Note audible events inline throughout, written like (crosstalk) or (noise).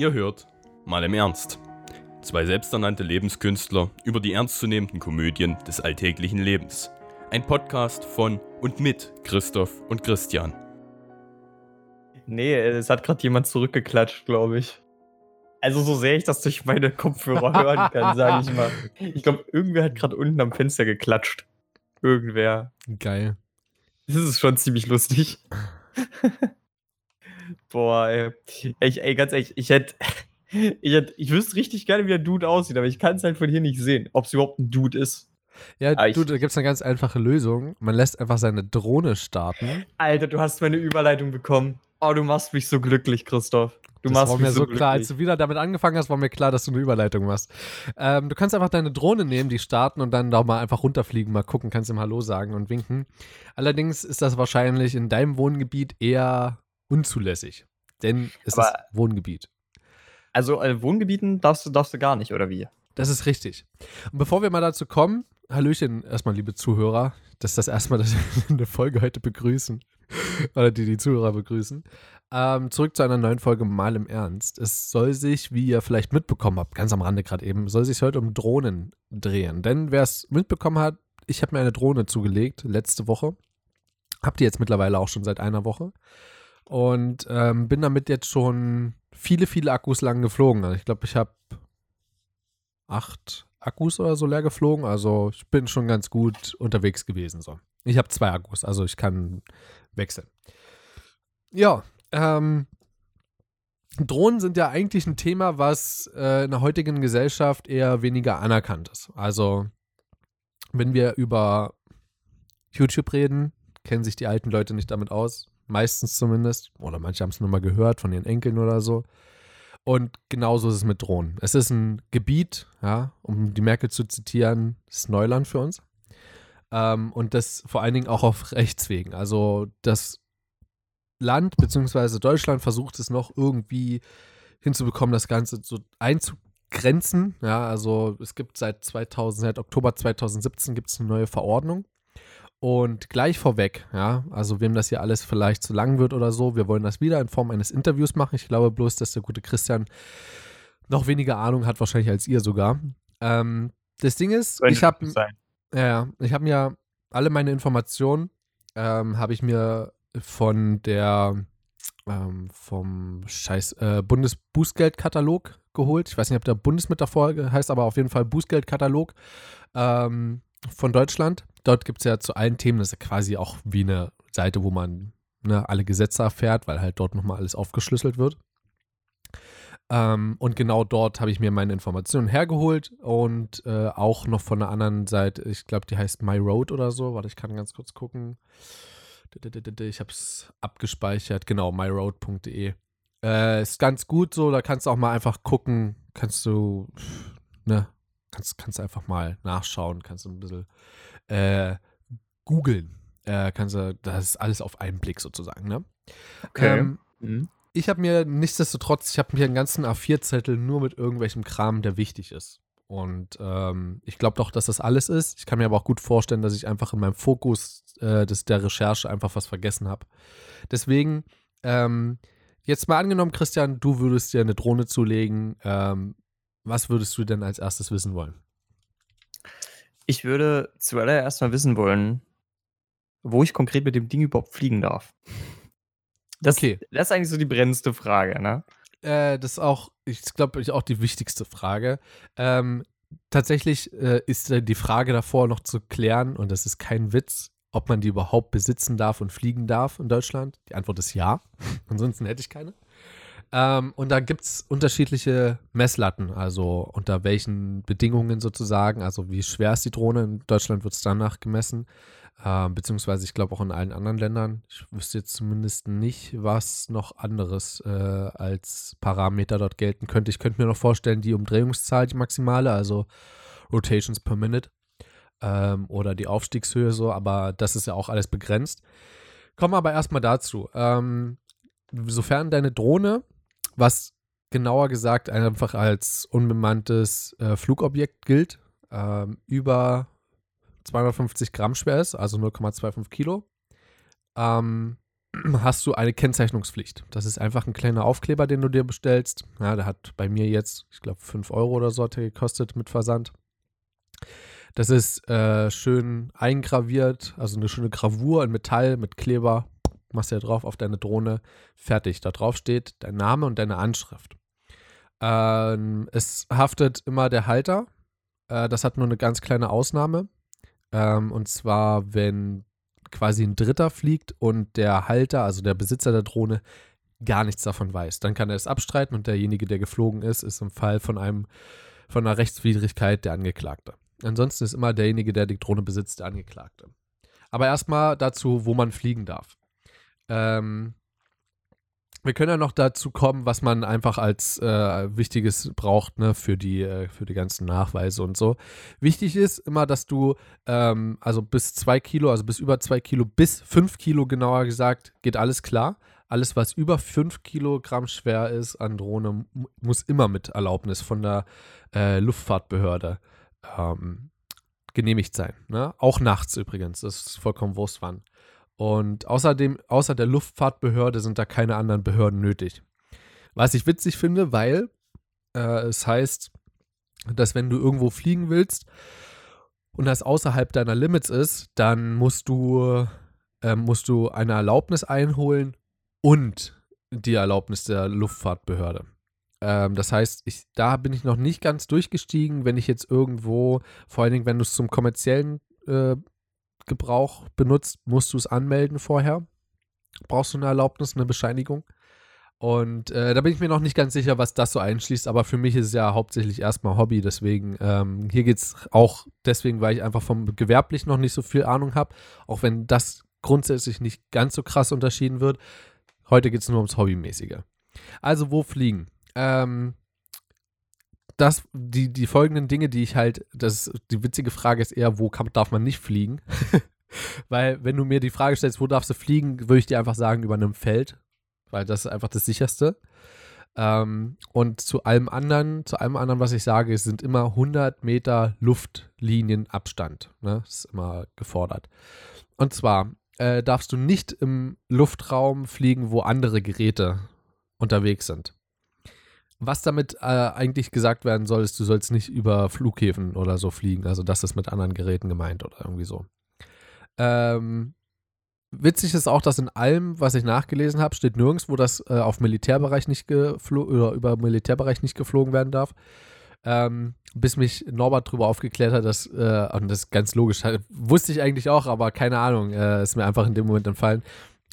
Ihr hört mal im Ernst. Zwei selbsternannte Lebenskünstler über die ernstzunehmenden Komödien des alltäglichen Lebens. Ein Podcast von und mit Christoph und Christian. Nee, es hat gerade jemand zurückgeklatscht, glaube ich. Also so sehr ich das durch meine Kopfhörer (laughs) hören kann, sage ich mal. Ich glaube, irgendwer hat gerade unten am Fenster geklatscht. Irgendwer. Geil. Das ist schon ziemlich lustig. (laughs) Boah, ey. Ich, ey, ganz ehrlich, ich hätte. (laughs) Ich, hätt, ich wüsste richtig gerne, wie der Dude aussieht, aber ich kann es halt von hier nicht sehen, ob es überhaupt ein Dude ist. Ja, ah, du, da gibt es eine ganz einfache Lösung. Man lässt einfach seine Drohne starten. Alter, du hast meine Überleitung bekommen. Oh, du machst mich so glücklich, Christoph. Du das machst war mir so glücklich. klar, als du wieder damit angefangen hast, war mir klar, dass du eine Überleitung machst. Ähm, du kannst einfach deine Drohne nehmen, die starten und dann da mal einfach runterfliegen, mal gucken, kannst ihm Hallo sagen und winken. Allerdings ist das wahrscheinlich in deinem Wohngebiet eher unzulässig. Denn es Aber- ist Wohngebiet. Also, äh, Wohngebieten darfst du, darfst du gar nicht, oder wie? Das ist richtig. Und bevor wir mal dazu kommen, Hallöchen erstmal, liebe Zuhörer. Das ist das erste Mal, dass wir eine Folge heute begrüßen. (laughs) Oder die die Zuhörer begrüßen. Ähm, zurück zu einer neuen Folge Mal im Ernst. Es soll sich, wie ihr vielleicht mitbekommen habt, ganz am Rande gerade eben, soll sich heute um Drohnen drehen. Denn wer es mitbekommen hat, ich habe mir eine Drohne zugelegt letzte Woche. Hab die jetzt mittlerweile auch schon seit einer Woche. Und ähm, bin damit jetzt schon viele, viele Akkus lang geflogen. Also ich glaube, ich habe acht Akkus oder so leer geflogen. Also ich bin schon ganz gut unterwegs gewesen. So. Ich habe zwei Akkus, also ich kann wechseln. Ja, ähm, Drohnen sind ja eigentlich ein Thema, was äh, in der heutigen Gesellschaft eher weniger anerkannt ist. Also, wenn wir über YouTube reden, kennen sich die alten Leute nicht damit aus. Meistens zumindest. Oder manche haben es nur mal gehört von ihren Enkeln oder so. Und genauso ist es mit Drohnen. Es ist ein Gebiet, ja, um die Merkel zu zitieren, ist Neuland für uns. Ähm, und das vor allen Dingen auch auf Rechtswegen. Also das Land bzw. Deutschland versucht es noch irgendwie hinzubekommen, das Ganze so einzugrenzen. Ja, also es gibt seit 2000, seit Oktober 2017 gibt es eine neue Verordnung. Und gleich vorweg, ja, also wem das hier alles vielleicht zu lang wird oder so, wir wollen das wieder in Form eines Interviews machen. Ich glaube bloß, dass der gute Christian noch weniger Ahnung hat, wahrscheinlich als ihr sogar. Ähm, das Ding ist, ich habe ja, ich habe mir alle meine Informationen ähm, habe ich mir von der ähm, vom Scheiß äh, Bundesbußgeldkatalog geholt. Ich weiß nicht, ob der Bundes mit davor heißt, aber auf jeden Fall Bußgeldkatalog ähm, von Deutschland. Dort gibt es ja zu allen Themen, das ist ja quasi auch wie eine Seite, wo man ne, alle Gesetze erfährt, weil halt dort nochmal alles aufgeschlüsselt wird. Ähm, und genau dort habe ich mir meine Informationen hergeholt und äh, auch noch von einer anderen Seite, ich glaube, die heißt MyRoad oder so. Warte, ich kann ganz kurz gucken. Ich habe es abgespeichert, genau, myroad.de. Äh, ist ganz gut so, da kannst du auch mal einfach gucken, kannst du, ne, kannst, kannst einfach mal nachschauen, kannst du ein bisschen äh, googeln. Äh, kannst du, das ist alles auf einen Blick sozusagen, ne? Okay. Ähm, Mhm. ich habe mir nichtsdestotrotz, ich habe mir einen ganzen A4-Zettel nur mit irgendwelchem Kram, der wichtig ist. Und ähm, ich glaube doch, dass das alles ist. Ich kann mir aber auch gut vorstellen, dass ich einfach in meinem Fokus äh, des, der Recherche einfach was vergessen habe. Deswegen, ähm, jetzt mal angenommen, Christian, du würdest dir eine Drohne zulegen. Ähm, was würdest du denn als erstes wissen wollen? Ich würde zuallererst mal wissen wollen, wo ich konkret mit dem Ding überhaupt fliegen darf. Das, Okay. das ist eigentlich so die brennendste Frage, ne? Äh, das ist auch, ich glaube, auch die wichtigste Frage. Ähm, tatsächlich äh, ist die Frage davor noch zu klären, und das ist kein Witz, ob man die überhaupt besitzen darf und fliegen darf in Deutschland. Die Antwort ist ja. (laughs) Ansonsten hätte ich keine. Ähm, und da gibt es unterschiedliche Messlatten, also unter welchen Bedingungen sozusagen, also wie schwer ist die Drohne. In Deutschland wird es danach gemessen, ähm, beziehungsweise ich glaube auch in allen anderen Ländern. Ich wüsste jetzt zumindest nicht, was noch anderes äh, als Parameter dort gelten könnte. Ich könnte mir noch vorstellen, die Umdrehungszahl, die maximale, also Rotations per Minute ähm, oder die Aufstiegshöhe so, aber das ist ja auch alles begrenzt. Kommen wir aber erstmal dazu. Ähm, sofern deine Drohne, was genauer gesagt einfach als unbemanntes äh, Flugobjekt gilt, ähm, über 250 Gramm schwer ist, also 0,25 Kilo, ähm, (clears throat) hast du eine Kennzeichnungspflicht. Das ist einfach ein kleiner Aufkleber, den du dir bestellst. Ja, der hat bei mir jetzt, ich glaube, 5 Euro oder so hat der gekostet mit Versand. Das ist äh, schön eingraviert, also eine schöne Gravur in Metall mit Kleber. Machst du ja drauf auf deine Drohne. Fertig. Da drauf steht dein Name und deine Anschrift. Ähm, es haftet immer der Halter. Äh, das hat nur eine ganz kleine Ausnahme. Ähm, und zwar, wenn quasi ein Dritter fliegt und der Halter, also der Besitzer der Drohne, gar nichts davon weiß. Dann kann er es abstreiten und derjenige, der geflogen ist, ist im Fall von einem von einer Rechtswidrigkeit der Angeklagte. Ansonsten ist immer derjenige, der die Drohne besitzt, der Angeklagte. Aber erstmal dazu, wo man fliegen darf. Ähm, wir können ja noch dazu kommen, was man einfach als äh, Wichtiges braucht, ne, für die, äh, für die ganzen Nachweise und so. Wichtig ist immer, dass du, ähm, also bis zwei Kilo, also bis über zwei Kilo, bis fünf Kilo genauer gesagt, geht alles klar. Alles, was über fünf Kilogramm schwer ist an Drohne, muss immer mit Erlaubnis von der äh, Luftfahrtbehörde ähm, genehmigt sein. Ne? Auch nachts übrigens, das ist vollkommen wurscht wann. Und außerdem, außer der Luftfahrtbehörde sind da keine anderen Behörden nötig. Was ich witzig finde, weil äh, es heißt, dass wenn du irgendwo fliegen willst und das außerhalb deiner Limits ist, dann musst du, äh, musst du eine Erlaubnis einholen und die Erlaubnis der Luftfahrtbehörde. Ähm, das heißt, ich, da bin ich noch nicht ganz durchgestiegen, wenn ich jetzt irgendwo, vor allen Dingen, wenn du es zum kommerziellen äh, Gebrauch benutzt, musst du es anmelden vorher. Brauchst du eine Erlaubnis, eine Bescheinigung. Und äh, da bin ich mir noch nicht ganz sicher, was das so einschließt, aber für mich ist es ja hauptsächlich erstmal Hobby, deswegen, ähm, hier geht es auch deswegen, weil ich einfach vom gewerblich noch nicht so viel Ahnung habe, auch wenn das grundsätzlich nicht ganz so krass unterschieden wird. Heute geht es nur ums Hobbymäßige. Also, wo fliegen? Ähm, das, die, die folgenden Dinge, die ich halt, das, die witzige Frage ist eher, wo kann, darf man nicht fliegen? (laughs) Weil, wenn du mir die Frage stellst, wo darfst du fliegen, würde ich dir einfach sagen, über einem Feld. Weil das ist einfach das sicherste. Ähm, und zu allem anderen, zu allem anderen, was ich sage, sind immer 100 Meter Luftlinienabstand. Ne? Das ist immer gefordert. Und zwar äh, darfst du nicht im Luftraum fliegen, wo andere Geräte unterwegs sind. Was damit äh, eigentlich gesagt werden soll, ist, du sollst nicht über Flughäfen oder so fliegen. Also das ist mit anderen Geräten gemeint oder irgendwie so. Ähm, witzig ist auch, dass in allem, was ich nachgelesen habe, steht nirgendwo, dass äh, auf Militärbereich nicht geflogen oder über Militärbereich nicht geflogen werden darf. Ähm, bis mich Norbert darüber aufgeklärt hat, dass, äh, und das ist ganz logisch, wusste ich eigentlich auch, aber keine Ahnung, äh, ist mir einfach in dem Moment entfallen.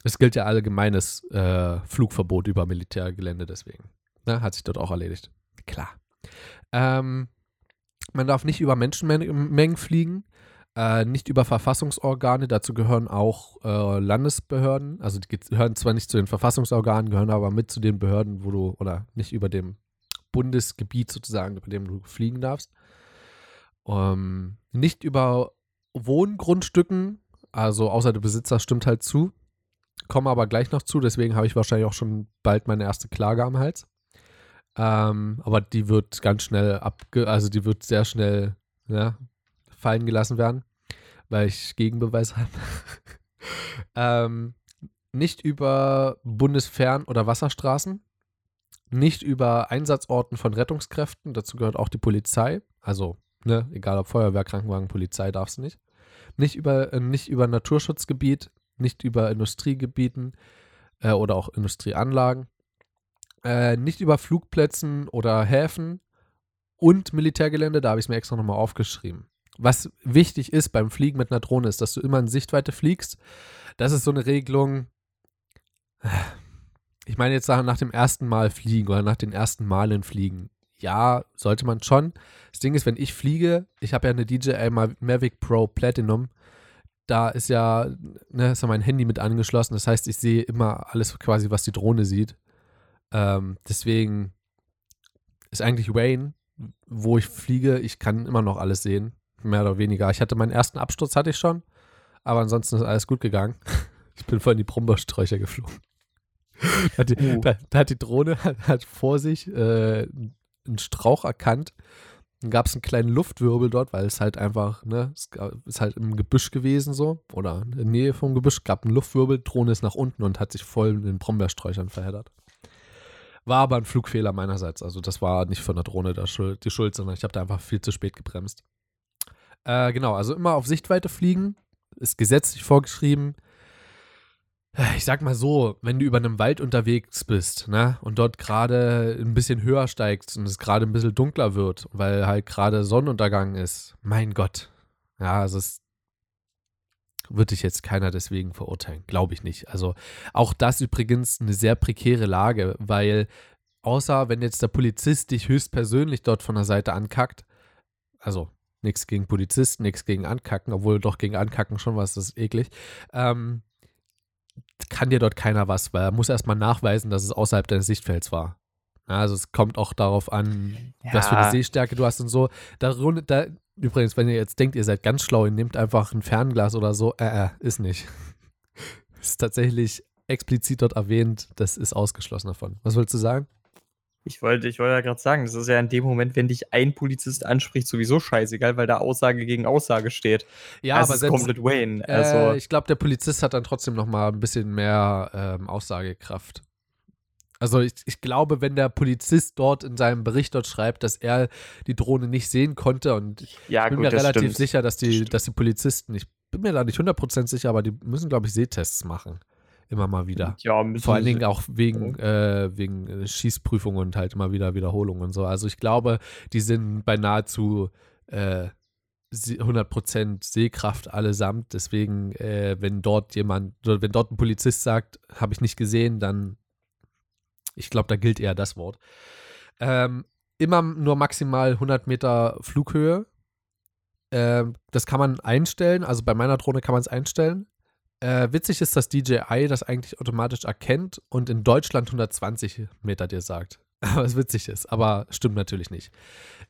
Es gilt ja allgemeines äh, Flugverbot über Militärgelände deswegen. Ne, hat sich dort auch erledigt. Klar. Ähm, man darf nicht über Menschenmengen fliegen, äh, nicht über Verfassungsorgane. Dazu gehören auch äh, Landesbehörden. Also die gehören zwar nicht zu den Verfassungsorganen, gehören aber mit zu den Behörden, wo du, oder nicht über dem Bundesgebiet sozusagen, über dem du fliegen darfst. Ähm, nicht über Wohngrundstücken, also außer der Besitzer stimmt halt zu. Komme aber gleich noch zu, deswegen habe ich wahrscheinlich auch schon bald meine erste Klage am Hals. Ähm, aber die wird ganz schnell abge, also die wird sehr schnell ja, fallen gelassen werden, weil ich Gegenbeweis (laughs) habe. ähm, nicht über Bundesfern- oder Wasserstraßen, nicht über Einsatzorten von Rettungskräften, dazu gehört auch die Polizei, also ne, egal ob Feuerwehr, Krankenwagen, Polizei darfst du nicht. Nicht über, äh, nicht über Naturschutzgebiet, nicht über Industriegebieten äh, oder auch Industrieanlagen äh, nicht über Flugplätzen oder Häfen und Militärgelände, da habe ich es mir extra nochmal aufgeschrieben. Was wichtig ist beim Fliegen mit einer Drohne, ist, dass du immer in Sichtweite fliegst. Das ist so eine Regelung. Ich meine jetzt nach dem ersten Mal fliegen oder nach den ersten Malen fliegen. Ja, sollte man schon. Das Ding ist, wenn ich fliege, ich habe ja eine DJI Mavic Pro Platinum, da ist ja, ne, ist ja mein Handy mit angeschlossen. Das heißt, ich sehe immer alles quasi, was die Drohne sieht. Ähm, deswegen ist eigentlich Wayne, wo ich fliege, ich kann immer noch alles sehen, mehr oder weniger. Ich hatte meinen ersten Absturz, hatte ich schon, aber ansonsten ist alles gut gegangen. (laughs) Ich bin voll in die Brombeersträucher geflogen. (laughs) Da hat, die, uh. da, da hat die Drohne hat, (laughs) hat vor sich äh, einen Strauch erkannt Dann gab es einen kleinen Luftwirbel dort, weil es halt einfach, ne, es ist halt im Gebüsch gewesen so oder in der Nähe vom Gebüsch, gab einen Luftwirbel, Drohne ist nach unten und hat sich voll in den Brombeersträuchern verheddert. War aber ein Flugfehler meinerseits, also das war nicht von der Drohne der Schuld, die Schuld, sondern ich habe da einfach viel zu spät gebremst. Äh, genau, also immer auf Sichtweite fliegen, ist gesetzlich vorgeschrieben. Ich sag mal so, wenn du über einem Wald unterwegs bist, ne, und dort gerade ein bisschen höher steigst und es gerade ein bisschen dunkler wird, weil halt gerade Sonnenuntergang ist, mein Gott. Ja, also es wird dich jetzt keiner deswegen verurteilen, glaube ich nicht. Also auch das übrigens eine sehr prekäre Lage, weil außer wenn jetzt der Polizist dich höchstpersönlich dort von der Seite ankackt, also nichts gegen Polizisten, nichts gegen Ankacken, obwohl doch gegen Ankacken schon was, das ist eklig, ähm, kann dir dort keiner was, weil er muss erstmal nachweisen, dass es außerhalb deines Sichtfelds war. Also es kommt auch darauf an, ja. was für eine Sehstärke du hast und so. Da, da, übrigens, wenn ihr jetzt denkt, ihr seid ganz schlau, ihr nehmt einfach ein Fernglas oder so, äh, äh ist nicht. (laughs) ist tatsächlich explizit dort erwähnt, das ist ausgeschlossen davon. Was wolltest du sagen? Ich wollte, ich wollte ja gerade sagen, das ist ja in dem Moment, wenn dich ein Polizist anspricht, sowieso scheißegal, weil da Aussage gegen Aussage steht. Ja, das aber ist selbst, komplett Wayne. Also, äh, ich glaube, der Polizist hat dann trotzdem noch mal ein bisschen mehr ähm, Aussagekraft. Also ich, ich, glaube, wenn der Polizist dort in seinem Bericht dort schreibt, dass er die Drohne nicht sehen konnte und ich ja, bin gut, mir relativ stimmt. sicher, dass die, dass die Polizisten, ich bin mir da nicht 100% sicher, aber die müssen, glaube ich, Sehtests machen immer mal wieder. Ja, Vor allen Dingen auch wegen, äh, wegen äh, Schießprüfungen und halt immer wieder Wiederholungen und so. Also ich glaube, die sind bei nahezu äh, 100% Sehkraft allesamt. Deswegen, äh, wenn dort jemand, wenn dort ein Polizist sagt, habe ich nicht gesehen, dann, ich glaube, da gilt eher das Wort. Ähm, immer nur maximal 100 Meter Flughöhe. Ähm, das kann man einstellen. Also bei meiner Drohne kann man es einstellen. Äh, witzig ist, dass DJI das eigentlich automatisch erkennt und in Deutschland 120 Meter dir sagt. (laughs) Was witzig ist, aber stimmt natürlich nicht.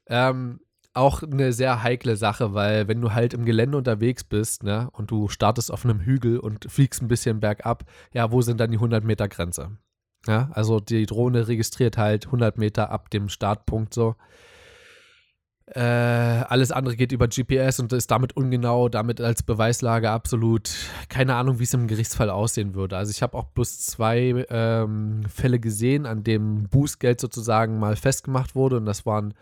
Ähm, auch eine sehr heikle Sache, weil wenn du halt im Gelände unterwegs bist, ne, und du startest auf einem Hügel und fliegst ein bisschen bergab, ja, wo sind dann die 100 Meter Grenze? Ja, also die Drohne registriert halt 100 Meter ab dem Startpunkt so. Äh, alles andere geht über GPS und ist damit ungenau, damit als Beweislage absolut keine Ahnung, wie es im Gerichtsfall aussehen würde. Also ich habe auch bloß zwei ähm, Fälle gesehen, an dem Bußgeld sozusagen mal festgemacht wurde und das waren,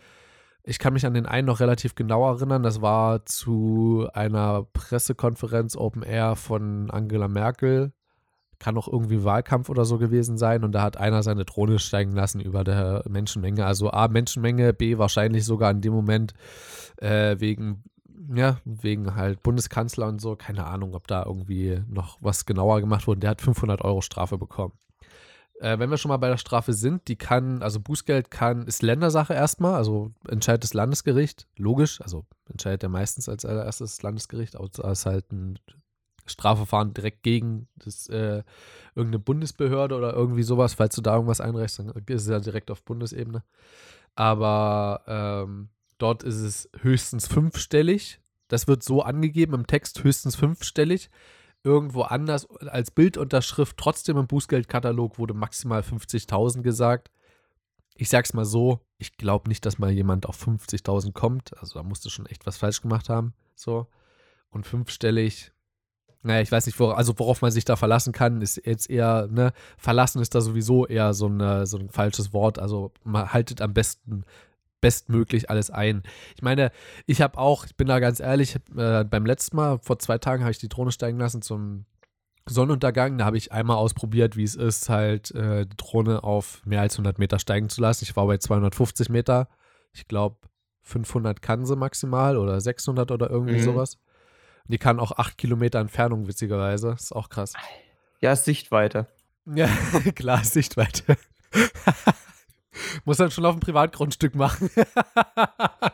ich kann mich an den einen noch relativ genau erinnern, das war zu einer Pressekonferenz Open Air von Angela Merkel kann auch irgendwie Wahlkampf oder so gewesen sein und da hat einer seine Drohne steigen lassen über der Menschenmenge. Also A, Menschenmenge, B, wahrscheinlich sogar in dem Moment äh, wegen, ja, wegen halt Bundeskanzler und so. Keine Ahnung, ob da irgendwie noch was genauer gemacht wurde. Der hat 500 Euro Strafe bekommen. Äh, wenn wir schon mal bei der Strafe sind, die kann, also Bußgeld kann, ist Ländersache erstmal, also entscheidet das Landesgericht, logisch, also entscheidet er meistens als allererstes Landesgericht, außer es halt ein Strafverfahren direkt gegen das, äh, irgendeine Bundesbehörde oder irgendwie sowas. Falls du da irgendwas einreichst, dann ist es ja direkt auf Bundesebene. Aber ähm, dort ist es höchstens fünfstellig. Das wird so angegeben im Text, höchstens fünfstellig. Irgendwo anders als Bildunterschrift, trotzdem im Bußgeldkatalog wurde maximal 50.000 gesagt. Ich sag's mal so, ich glaube nicht, dass mal jemand auf 50.000 kommt. Also da musst du schon echt was falsch gemacht haben. So. Und fünfstellig, naja, ich weiß nicht, wor also worauf man sich da verlassen kann, ist jetzt eher, ne, verlassen ist da sowieso eher so, eine, so ein falsches Wort. Also man haltet am besten bestmöglich alles ein. Ich meine, ich habe auch, ich bin da ganz ehrlich, äh, beim letzten Mal, vor zwei Tagen, habe ich die Drohne steigen lassen zum Sonnenuntergang. Da habe ich einmal ausprobiert, wie es ist, halt äh, die Drohne auf mehr als 100 Meter steigen zu lassen. Ich war bei 250 Meter. Ich glaube, 500 kann sie maximal oder 600 oder irgendwie mhm. sowas. Die kann auch acht Kilometer Entfernung, witzigerweise. Ist auch krass. Ja, Sichtweite. Ja, (laughs) klar, Sichtweite. (laughs) Muss dann schon auf dem Privatgrundstück machen.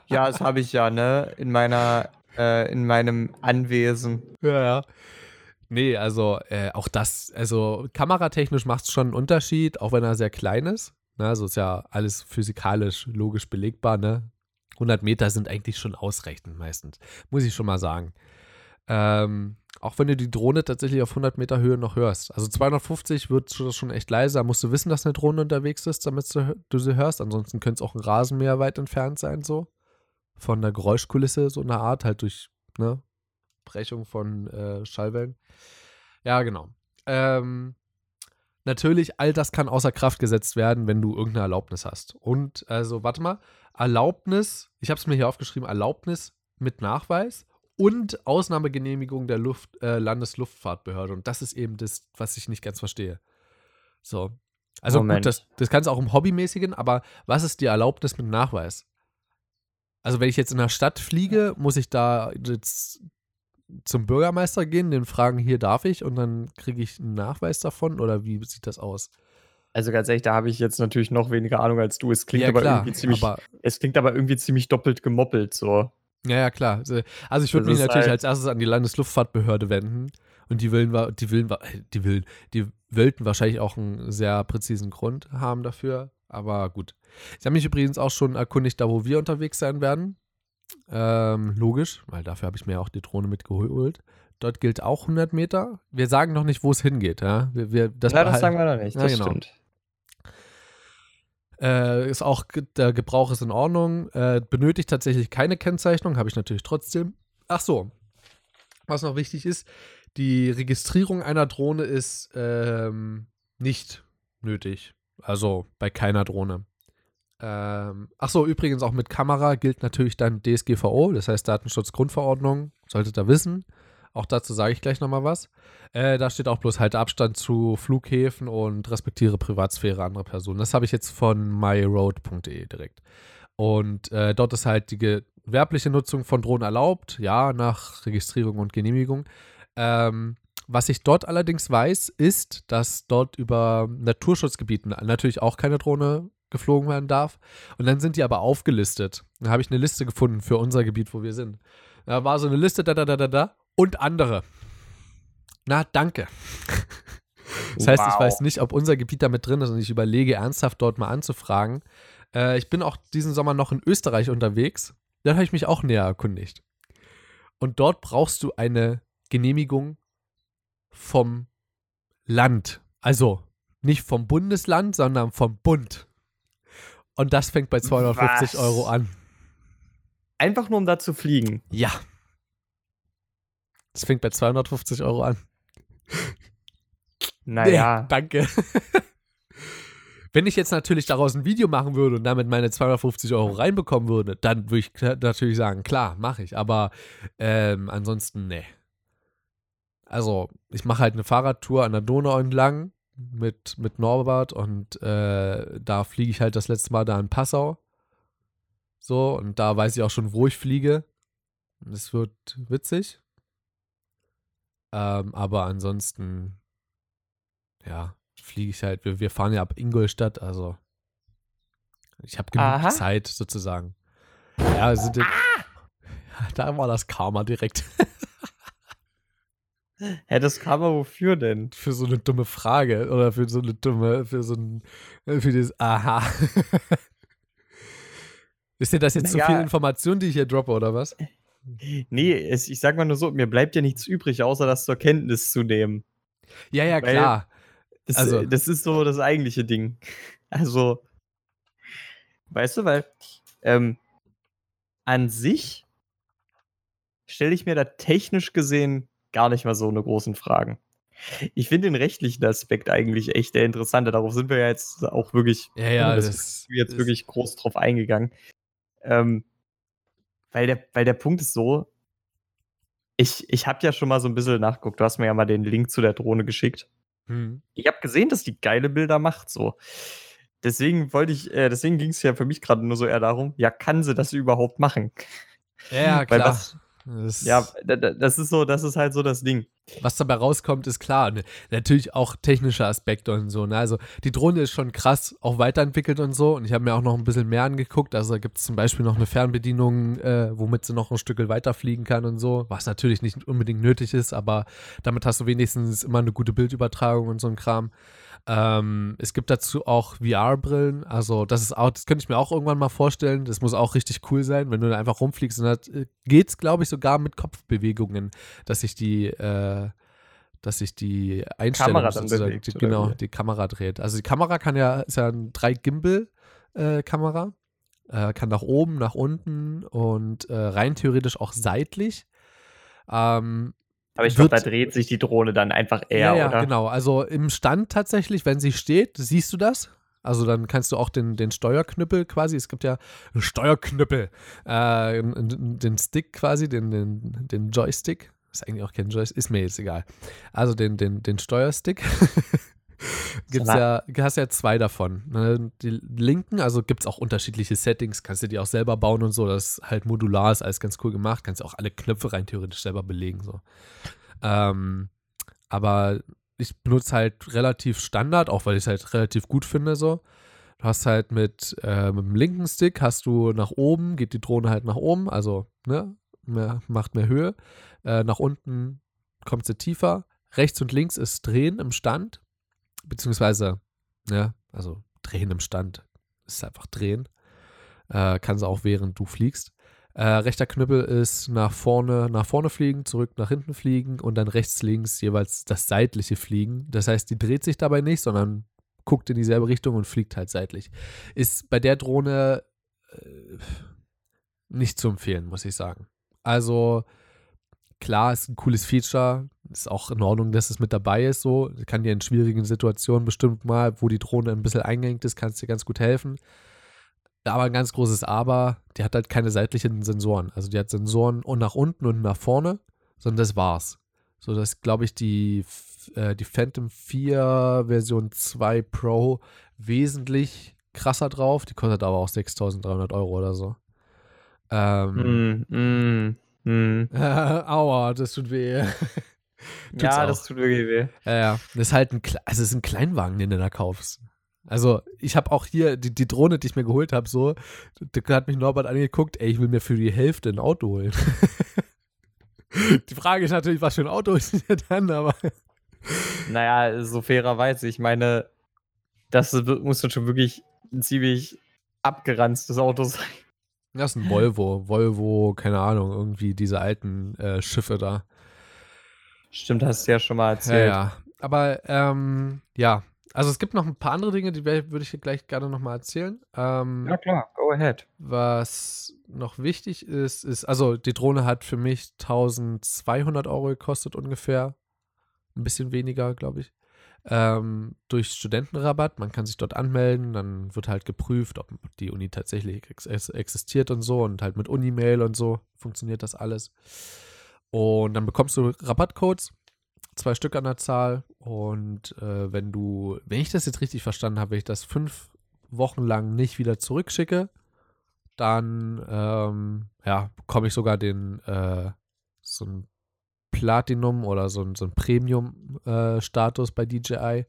ja, (laughs) das habe ich ja, ne? In meiner, äh, in meinem Anwesen. Ja, ja. Nee, also äh, auch das, also kameratechnisch macht es schon einen Unterschied, auch wenn er sehr klein ist. Ne? Also ist ja alles physikalisch, logisch belegbar, ne? 100 Meter sind eigentlich schon ausreichend meistens, muss ich schon mal sagen. Ähm, auch wenn du die Drohne tatsächlich auf 100 Meter Höhe noch hörst. Also 250 wird schon echt leise. Da musst du wissen, dass eine Drohne unterwegs ist, damit du, du sie hörst. Ansonsten könnte es auch ein Rasenmäher weit entfernt sein, so. von der Geräuschkulisse, so eine Art, halt durch ne, Brechung von äh, Schallwellen. Ja, genau. Ähm, natürlich, all das kann außer Kraft gesetzt werden, wenn du irgendeine Erlaubnis hast. Und also, warte mal, Erlaubnis, ich habe es mir hier aufgeschrieben, Erlaubnis mit Nachweis und Ausnahmegenehmigung der Luft, äh, Landesluftfahrtbehörde. Und das ist eben das, was ich nicht ganz verstehe. So. Also Moment. gut, das, das kannst du auch im Hobbymäßigen, aber was ist die Erlaubnis mit Nachweis? Also wenn ich jetzt in der Stadt fliege, muss ich da jetzt zum Bürgermeister gehen, den fragen, hier darf ich und dann kriege ich einen Nachweis davon oder wie sieht das aus? Also ganz ehrlich, da habe ich jetzt natürlich noch weniger Ahnung als du. Es klingt aber irgendwie ziemlich, aber, es klingt aber irgendwie ziemlich doppelt gemoppelt so. Ja, ja, klar. Also also ich würde mich natürlich halt- als erstes an die Landesluftfahrtbehörde wenden und die willen, die willen, wa- die willen, die wollten wahrscheinlich auch einen sehr präzisen Grund haben dafür, aber gut. Ich habe mich übrigens auch schon erkundigt, da wo wir unterwegs sein werden. Ähm, logisch, weil dafür habe ich mir auch die Drohne mitgeholt. Dort gilt auch 100 Meter. Wir sagen noch nicht, wo es hingeht. Ja? Wir, wir, das ja, das sagen wir noch nicht. Ja, Das genau. stimmt. Äh, ist auch, der Gebrauch ist in Ordnung. Äh, benötigt tatsächlich keine Kennzeichnung, habe ich natürlich trotzdem. Ach so. Was noch wichtig ist, die Registrierung einer Drohne ist ähm, nicht nötig. Also bei keiner Drohne. Ähm, ach so, übrigens auch mit Kamera gilt natürlich dann DSGVO, das heißt Datenschutzgrundverordnung, solltet ihr wissen. Auch dazu sage ich gleich nochmal was. Äh, da steht auch bloß halt Abstand zu Flughäfen und respektiere Privatsphäre anderer Personen. Das habe ich jetzt von myroad.de direkt. Und äh, dort ist halt die gewerbliche Nutzung von Drohnen erlaubt, ja, nach Registrierung und Genehmigung. Ähm, was ich dort allerdings weiß, ist, dass dort über Naturschutzgebieten natürlich auch keine Drohne geflogen werden darf. Und dann sind die aber aufgelistet. Da habe ich eine Liste gefunden für unser Gebiet, wo wir sind. Da war so eine Liste, da, da, da, da, da und andere. Na, danke. Das heißt, ich Wow. weiß nicht, ob unser Gebiet damit drin ist und ich überlege ernsthaft dort mal anzufragen. Äh, ich bin auch diesen Sommer noch in Österreich unterwegs. Dann habe ich mich auch näher erkundigt. Und dort brauchst du eine Genehmigung vom Land. Also nicht vom Bundesland, sondern vom Bund. Und das fängt bei 250 Was? Euro an. Einfach nur um da zu fliegen. Ja. Das fängt bei 250 Euro an. Naja. Nee, danke. Wenn ich jetzt natürlich daraus ein Video machen würde und damit meine 250 Euro reinbekommen würde, dann würde ich natürlich sagen, klar, mache ich. Aber ähm, ansonsten, nee. Also, ich mache halt eine Fahrradtour an der Donau entlang mit, mit Norbert und äh, da fliege ich halt das letzte Mal da in Passau. So, und da weiß ich auch schon, wo ich fliege. Es wird witzig. Ähm, aber ansonsten, ja, fliege ich halt. Wir, wir fahren ja ab Ingolstadt, also ich habe genug Aha. Zeit sozusagen. Ja, also (laughs) den, da war das Karma direkt (laughs) Hä, das aber wofür denn? für so eine dumme Frage oder für so eine dumme, für so ein, für dieses Aha. (laughs) Ist dir das jetzt zu Naja. viel Information, die ich hier droppe, oder was? Nee, es, ich sag mal nur so, mir bleibt ja nichts übrig, außer das zur Kenntnis zu nehmen. Ja, ja, Weil- klar. Das, Also- das ist so das eigentliche Ding. (laughs) Also, weißt du, weil ähm, an sich stelle ich mir da technisch gesehen gar nicht mal so eine großen Fragen. Ich finde den rechtlichen Aspekt eigentlich echt der interessante. Darauf sind wir ja jetzt auch wirklich, Ja, ja, dass das wir jetzt wirklich groß drauf eingegangen. Ähm, weil, der, weil der Punkt ist so, ich, ich habe ja schon mal so ein bisschen nachgeguckt. Du hast mir ja mal den Link zu der Drohne geschickt Hm. ich habe gesehen, dass die geile Bilder macht, so. Deswegen wollte ich, äh, deswegen ging es ja für mich gerade nur so eher darum, ja, kann sie das überhaupt machen? Ja, klar. was- Das- Ja, da- da- das ist so, das ist halt so das Ding. Was dabei rauskommt, ist klar. Ne? Natürlich auch technische Aspekte und so. Ne? Also die Drohne ist schon krass auch weiterentwickelt und so. Und ich habe mir auch noch ein bisschen mehr angeguckt. Also da gibt es zum Beispiel noch eine Fernbedienung, äh, womit sie noch ein Stück weiterfliegen kann und so. Was natürlich nicht unbedingt nötig ist, aber damit hast du wenigstens immer eine gute Bildübertragung und so ein Kram. Ähm, es gibt dazu auch VR-Brillen. Also das ist auch, das könnte ich mir auch irgendwann mal vorstellen. Das muss auch richtig cool sein, wenn du da einfach rumfliegst. Und das äh, geht's, glaube ich, sogar mit Kopfbewegungen, dass sich die, äh, dass sich die Einstellung Kamera dann bewegt, die, genau, wie? die Kamera dreht. Also die Kamera kann ja, ist ja ein 3 Gimbal äh, Kamera. Äh, kann nach oben, nach unten und äh, rein theoretisch auch seitlich. Ähm, Aber ich glaube, da dreht sich die Drohne dann einfach eher, ja, ja, oder? genau. Also im Stand tatsächlich, wenn sie steht, siehst du das. Also dann kannst du auch den, den Steuerknüppel quasi, es gibt ja einen Steuerknüppel, äh, den Stick quasi, den, den, den Joystick. Ist eigentlich auch kein Joystick, ist mir jetzt egal. Also den, den, den Steuerstick. (laughs) gibt's ja, hast ja zwei davon. ne? Die linken, also gibt es auch unterschiedliche Settings, kannst du die auch selber bauen und so. Das ist halt modular, ist alles ganz cool gemacht. Kannst auch alle Knöpfe rein theoretisch selber belegen. So. Ähm, aber ich benutze halt relativ Standard, auch weil ich es halt relativ gut finde. So. Du hast halt mit, äh, mit dem linken Stick hast du nach oben, geht die Drohne halt nach oben, also ne, mehr, macht mehr Höhe. Äh, nach unten kommt sie tiefer. Rechts und links ist Drehen im Stand, beziehungsweise, ja, also Drehen im Stand ist einfach Drehen. Äh, kann sie auch während du fliegst. Äh, rechter Knüppel ist nach vorne, nach vorne fliegen, zurück nach hinten fliegen und dann rechts, links jeweils das seitliche Fliegen. Das heißt, die dreht sich dabei nicht, sondern guckt in dieselbe Richtung und fliegt halt seitlich. Ist bei der Drohne äh, nicht zu empfehlen, muss ich sagen. Also, klar, ist ein cooles Feature. Ist auch in Ordnung, dass es mit dabei ist. So, kann dir in schwierigen Situationen bestimmt mal, wo die Drohne ein bisschen eingeengt ist, kannst dir ganz gut helfen. Aber ein ganz großes Aber, die hat halt keine seitlichen Sensoren. Also die hat Sensoren und nach unten und nach vorne, sondern das war's. So, dass, glaube ich, die, äh, die Phantom 4 Version 2 Pro wesentlich krasser drauf. Die kostet aber auch 6300 Euro oder so. Ähm, Mm, mm, mm. (laughs) aua, das tut weh. (laughs) Ja, auch. das tut wirklich weh. Ja, ja. Das ist halt ein, Kle- also es ist ein Kleinwagen, den du da kaufst. Also, ich habe auch hier die, die Drohne, die ich mir geholt habe, so, da hat mich Norbert angeguckt, ey, ich will mir für die Hälfte ein Auto holen. (laughs) die Frage ist natürlich, was für ein Auto ist denn dann, aber Naja, so fairerweise, ich meine, das muss dann schon wirklich ein ziemlich abgeranztes Auto sein. Das ist ein Volvo. Volvo, keine Ahnung, irgendwie diese alten äh, Schiffe da. Stimmt, hast du ja schon mal Ja, erzählt. ja. Aber, ähm, ja. Also, es gibt noch ein paar andere Dinge, die würde ich dir gleich gerne nochmal erzählen. Ähm, Ja, klar, go ahead. Was noch wichtig ist, ist, also die Drohne hat für mich 1200 Euro gekostet ungefähr. Ein bisschen weniger, glaube ich. Ähm, durch Studentenrabatt. Man kann sich dort anmelden, dann wird halt geprüft, ob die Uni tatsächlich ex ex existiert und so und halt mit Unimail und so funktioniert das alles. Und dann bekommst du Rabattcodes, zwei Stück an der Zahl. Und äh, wenn du, wenn ich das jetzt richtig verstanden habe, wenn ich das fünf Wochen lang nicht wieder zurückschicke, dann ähm, ja, bekomme ich sogar den äh, so ein Platinum oder so ein, so ein Premium-Status bei DJI.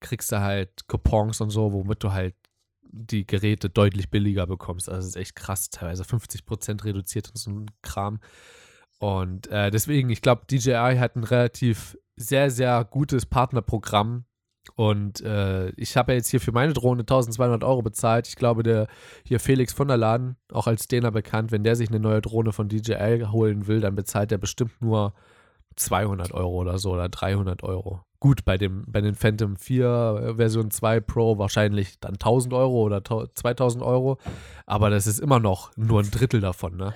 Kriegst du halt Coupons und so, womit du halt die Geräte deutlich billiger bekommst. Also das ist echt krass, teilweise 50% reduziert und so ein Kram. Und äh, deswegen, ich glaube, DJI hat ein relativ sehr, sehr gutes Partnerprogramm. Und äh, ich habe ja jetzt hier für meine Drohne 1200 Euro bezahlt. Ich glaube, der hier Felix von der Laden, auch als Däner bekannt, wenn der sich eine neue Drohne von DJI holen will, dann bezahlt er bestimmt nur 200 Euro oder so oder 300 Euro. Gut, bei, dem, bei den Phantom 4 Version 2 Pro wahrscheinlich dann 1000 Euro oder 2000 Euro. Aber das ist immer noch nur ein Drittel davon, ne?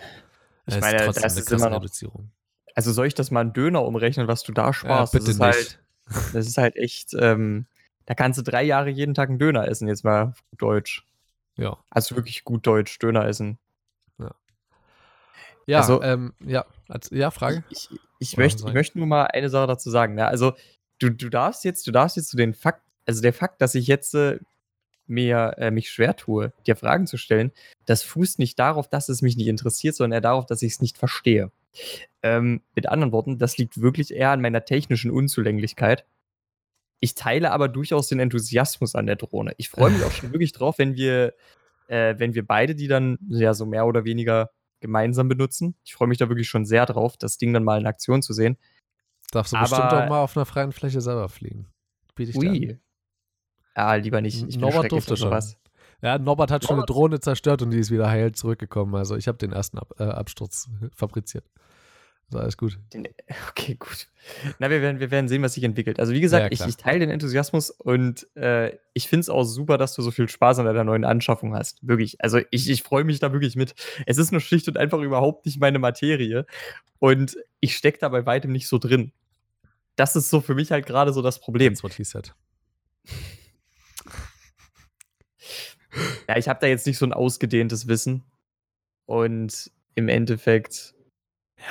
Ich Das meine, ist trotzdem das eine ist immer noch- Reduzierung. Also soll ich das mal in Döner umrechnen, was du da sparst? Ja, bitte nicht. Halt, das ist halt echt, ähm, da kannst du drei Jahre jeden Tag einen Döner essen, jetzt mal gut Deutsch. Ja. Also wirklich gut Deutsch, Döner essen. Ja, Also- ähm, ja, ja, Frage. Ich, ich, möchte, ich möchte nur mal eine Sache dazu sagen. Ne? Also, du, du darfst jetzt, du darfst jetzt zu den Fakt, also der Fakt, dass ich jetzt äh, mir äh, mich schwer tue, dir Fragen zu stellen, das fußt nicht darauf, dass es mich nicht interessiert, sondern eher darauf, dass ich es nicht verstehe. Ähm, mit anderen Worten, das liegt wirklich eher an meiner technischen Unzulänglichkeit. Ich teile aber durchaus den Enthusiasmus an der Drohne. Ich freue mich auch schon (laughs) wirklich drauf, wenn wir, äh, wenn wir beide die dann ja so mehr oder weniger gemeinsam benutzen. Ich freue mich da wirklich schon sehr drauf, das Ding dann mal in Aktion zu sehen. Darfst du Aber- bestimmt auch mal auf einer freien Fläche selber fliegen. Biete ich dir an. Ui. Ja, lieber nicht. Ich bin Norbert durfte schon. sowas. Ja, Norbert hat schon eine Norbert- Drohne zerstört und die ist wieder heil zurückgekommen. Also ich habe den ersten Ab äh, Absturz fabriziert. Ist alles gut. Den, (laughs) okay, gut. Na, wir werden, wir werden sehen, was sich entwickelt. Also, wie gesagt, Ja, ich, ich teile den Enthusiasmus und äh, ich finde es auch super, dass du so viel Spaß an deiner neuen Anschaffung hast. Wirklich. Also, ich, ich freue mich da wirklich mit. Es ist nur schlicht und einfach überhaupt nicht meine Materie. Und ich stecke da bei weitem nicht so drin. Das ist so für mich halt gerade so das Problem. That's what he said. Ja, ich habe da jetzt nicht so ein ausgedehntes Wissen. Und im Endeffekt.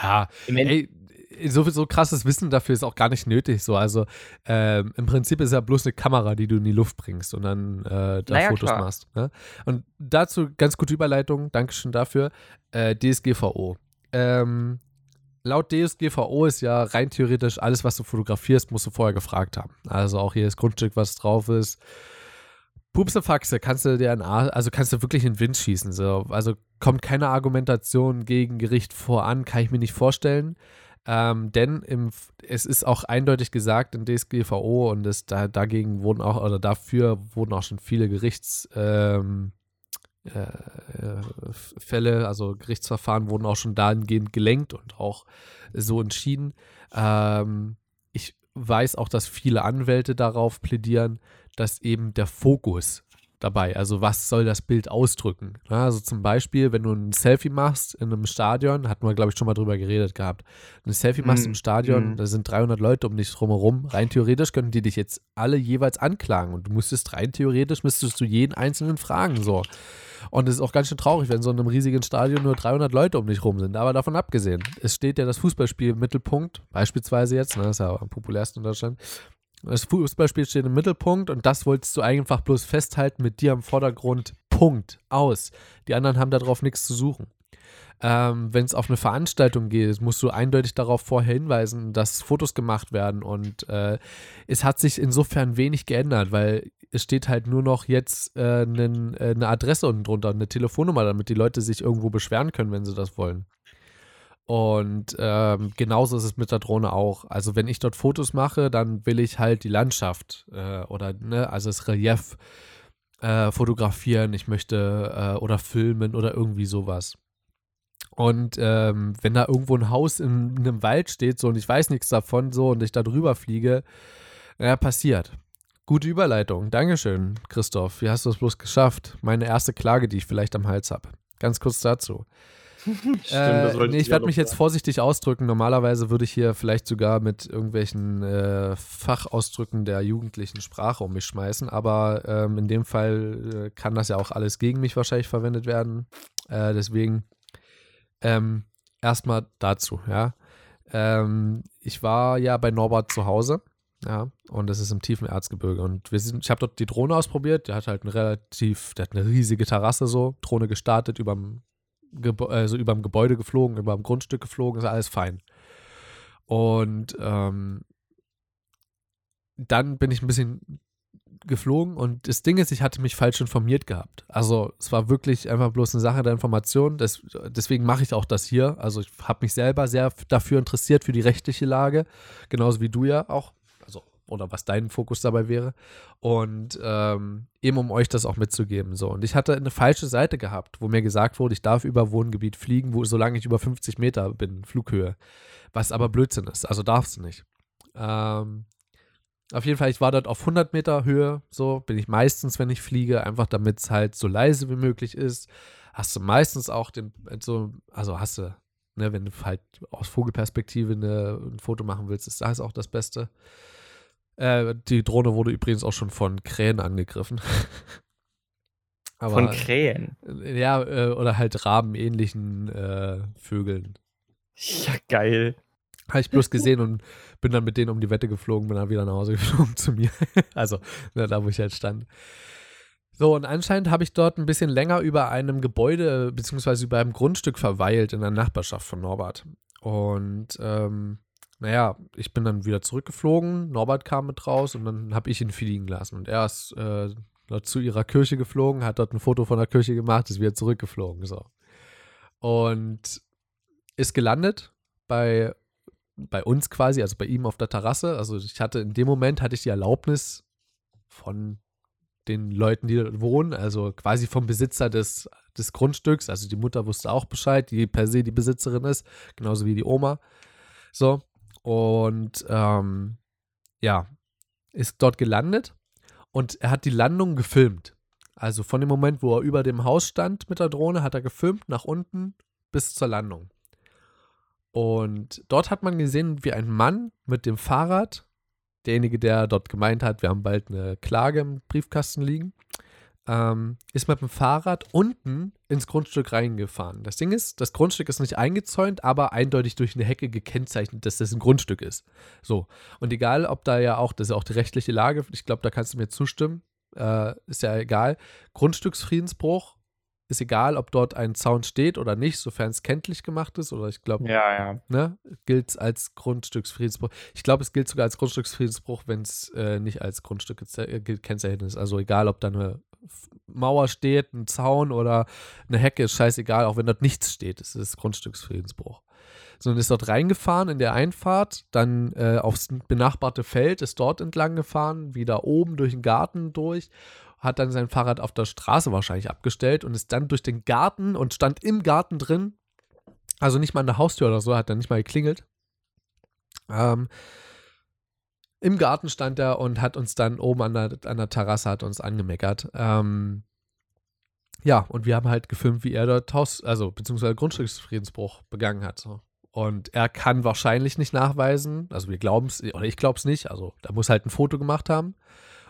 Ja, Im End ey, so, so krasses Wissen dafür ist auch gar nicht nötig. So, also ähm, im Prinzip ist ja bloß eine Kamera, die du in die Luft bringst und dann äh, da Naja, Fotos klar. machst. Ne? Und dazu ganz gute Überleitung, Dankeschön dafür. Äh, DSGVO. Ähm, laut DSGVO ist ja rein theoretisch alles, was du fotografierst, musst du vorher gefragt haben. Also auch jedes Grundstück, was drauf ist. Pupse Faxe, kannst du dir ein A also kannst du wirklich in den Wind schießen. So. Also kommt keine Argumentation gegen Gericht voran, kann ich mir nicht vorstellen. Ähm, denn im, es ist auch eindeutig gesagt in DSGVO und es, da, dagegen wurden auch, oder dafür wurden auch schon viele Gerichts, ähm, äh, äh, also Gerichtsverfahren wurden auch schon dahingehend gelenkt und auch so entschieden. Ähm, ich weiß auch, dass viele Anwälte darauf plädieren, dass eben der Fokus dabei, also was soll das Bild ausdrücken? Also zum Beispiel, wenn du ein Selfie machst in einem Stadion, hatten wir, glaube ich, schon mal drüber geredet gehabt, ein Selfie machst Mm, im Stadion, mm. da sind 300 Leute um dich drumherum, rein theoretisch könnten die dich jetzt alle jeweils anklagen und du müsstest rein theoretisch, müsstest du jeden einzelnen fragen, so. Und es ist auch ganz schön traurig, wenn so in einem riesigen Stadion nur 300 Leute um dich rum sind. Aber davon abgesehen, es steht ja das Fußballspiel im Mittelpunkt, beispielsweise jetzt, ne, das ist ja am populärsten in Deutschland. Das Fußballspiel steht im Mittelpunkt und das wolltest du einfach bloß festhalten mit dir im Vordergrund. Punkt. Aus. Die anderen haben darauf nichts zu suchen. Ähm, Wenn es auf eine Veranstaltung geht, musst du eindeutig darauf vorher hinweisen, dass Fotos gemacht werden. Und äh, es hat sich insofern wenig geändert, weil es steht halt nur noch jetzt äh, äh, eine Adresse unten drunter, eine Telefonnummer, damit die Leute sich irgendwo beschweren können, wenn sie das wollen. Und ähm, genauso ist es mit der Drohne auch. Also wenn ich dort Fotos mache, dann will ich halt die Landschaft äh, oder ne, also das Relief äh, fotografieren. Ich möchte äh, oder filmen oder irgendwie sowas. Und ähm, wenn da irgendwo ein Haus in, in einem Wald steht so und ich weiß nichts davon so und ich da drüber fliege, ja, passiert. Gute Überleitung. Dankeschön, Christoph. Wie hast du es bloß geschafft? Meine erste Klage, die ich vielleicht am Hals habe. Ganz kurz dazu. (laughs) Stimmt, Äh, nee, ich werde mich jetzt vorsichtig ausdrücken. Normalerweise würde ich hier vielleicht sogar mit irgendwelchen äh, Fachausdrücken der jugendlichen Sprache um mich schmeißen, aber ähm, in dem Fall äh, kann das ja auch alles gegen mich wahrscheinlich verwendet werden. Äh, deswegen ähm, erstmal dazu, ja. Ähm, ich war ja bei Norbert zu Hause, ja, und das ist im tiefen Erzgebirge. Und wir sind, ich habe dort die Drohne ausprobiert, der hat halt eine relativ, der hat eine riesige Terrasse so, Drohne gestartet, überm Also überm Gebäude geflogen, überm Grundstück geflogen, ist alles fein. Und ähm, dann bin ich ein bisschen geflogen und das Ding ist, ich hatte mich falsch informiert gehabt. Also es war wirklich einfach bloß eine Sache der Information. Das, deswegen mache ich auch das hier. Also ich habe mich selber sehr dafür interessiert, für die rechtliche Lage, genauso wie du ja auch. Oder was dein Fokus dabei wäre. Und ähm, eben um euch das auch mitzugeben. So. Und ich hatte eine falsche Seite gehabt, wo mir gesagt wurde, ich darf über Wohngebiet fliegen, wo, solange ich über 50 Meter bin, Flughöhe. Was aber Blödsinn ist. Also darfst du nicht. Ähm, auf jeden Fall, ich war dort auf 100 Meter Höhe, so bin ich meistens, wenn ich fliege, einfach damit es halt so leise wie möglich ist. Hast du meistens auch den, so, also hast du, ne, wenn du halt aus Vogelperspektive eine, ein Foto machen willst, ist das auch das Beste. Äh, die Drohne wurde übrigens auch schon von Krähen angegriffen. (laughs) Aber, Von Krähen. ja, äh, oder halt rabenähnlichen äh, Vögeln. Ja, geil. Habe ich bloß gesehen und bin dann mit denen um die Wette geflogen, bin dann wieder nach Hause (laughs) geflogen zu mir. also, ne, da wo ich halt stand. So, und anscheinend habe ich dort ein bisschen länger über einem Gebäude beziehungsweise über einem Grundstück verweilt in der Nachbarschaft von Norbert. Und ähm, naja, ich bin dann wieder zurückgeflogen, Norbert kam mit raus und dann habe ich ihn fliegen lassen. Und er ist äh, zu ihrer Kirche geflogen, hat dort ein Foto von der Kirche gemacht, ist wieder zurückgeflogen. So. Und ist gelandet bei bei uns quasi, also bei ihm auf der Terrasse. Also ich hatte in dem Moment hatte ich die Erlaubnis von den Leuten, die dort wohnen, also quasi vom Besitzer des, des Grundstücks. Also die Mutter wusste auch Bescheid, die per se die Besitzerin ist, genauso wie die Oma. So, und ähm, ja, ist dort gelandet und er hat die Landung gefilmt. Also von dem Moment, wo er über dem Haus stand mit der Drohne, hat er gefilmt nach unten bis zur Landung. Und dort hat man gesehen, wie ein Mann mit dem Fahrrad, derjenige, der dort gemeint hat, wir haben bald eine Klage im Briefkasten liegen, ähm, ist mit dem Fahrrad unten ins Grundstück reingefahren. Das Ding ist, das Grundstück ist nicht eingezäunt, aber eindeutig durch eine Hecke gekennzeichnet, dass das ein Grundstück ist. So. Und egal, ob da ja auch, das ist ja auch die rechtliche Lage, ich glaube, da kannst du mir zustimmen, äh, ist ja egal. Grundstücksfriedensbruch ist egal, ob dort ein Zaun steht oder nicht, sofern es kenntlich gemacht ist. Oder ich glaube, Ja, ja. ne, gilt es als Grundstücksfriedensbruch. Ich glaube, es gilt sogar als Grundstücksfriedensbruch, wenn es äh, nicht als Grundstück gekennzeichnet ist. Also egal, ob da eine Mauer steht, ein Zaun oder eine Hecke, ist scheißegal, auch wenn dort nichts steht, es ist Grundstücksfriedensbruch. So, und ist dort reingefahren in der Einfahrt, dann äh, aufs benachbarte Feld, ist dort entlang gefahren, wieder oben durch den Garten durch, hat dann sein Fahrrad auf der Straße wahrscheinlich abgestellt und ist dann durch den Garten und stand im Garten drin, also nicht mal an der Haustür oder so, hat dann nicht mal geklingelt. Ähm, Im Garten stand er und hat uns dann oben an der, an der Terrasse hat uns angemeckert. Ähm, ja, und wir haben halt gefilmt, wie er dort Haus, also beziehungsweise Grundstücksfriedensbruch begangen hat. Und er kann wahrscheinlich nicht nachweisen, also wir glauben es, oder ich glaube es nicht, also da muss halt ein Foto gemacht haben.